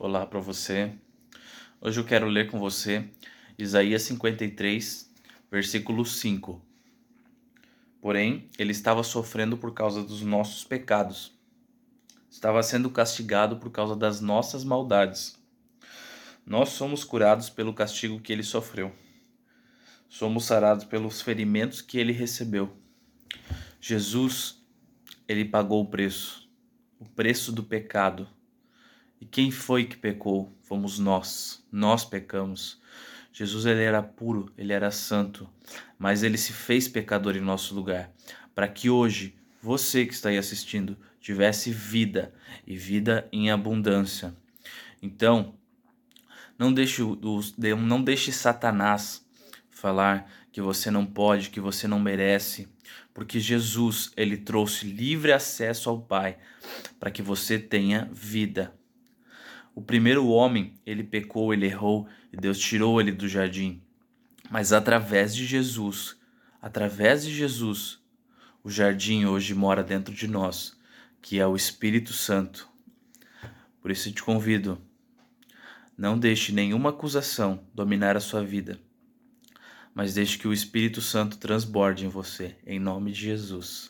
Olá para você. Hoje eu quero ler com você Isaías 53, versículo 5. Porém, ele estava sofrendo por causa dos nossos pecados. Estava sendo castigado por causa das nossas maldades. Nós somos curados pelo castigo que ele sofreu. Somos sarados pelos ferimentos que ele recebeu. Jesus, ele pagou o preço, o preço do pecado e quem foi que pecou? Fomos nós. Nós pecamos. Jesus ele era puro, ele era santo, mas ele se fez pecador em nosso lugar, para que hoje você que está aí assistindo tivesse vida e vida em abundância. Então, não deixe, não deixe Satanás falar que você não pode, que você não merece, porque Jesus ele trouxe livre acesso ao Pai para que você tenha vida. O primeiro homem, ele pecou, ele errou e Deus tirou ele do jardim. Mas através de Jesus, através de Jesus, o jardim hoje mora dentro de nós, que é o Espírito Santo. Por isso te convido, não deixe nenhuma acusação dominar a sua vida, mas deixe que o Espírito Santo transborde em você, em nome de Jesus.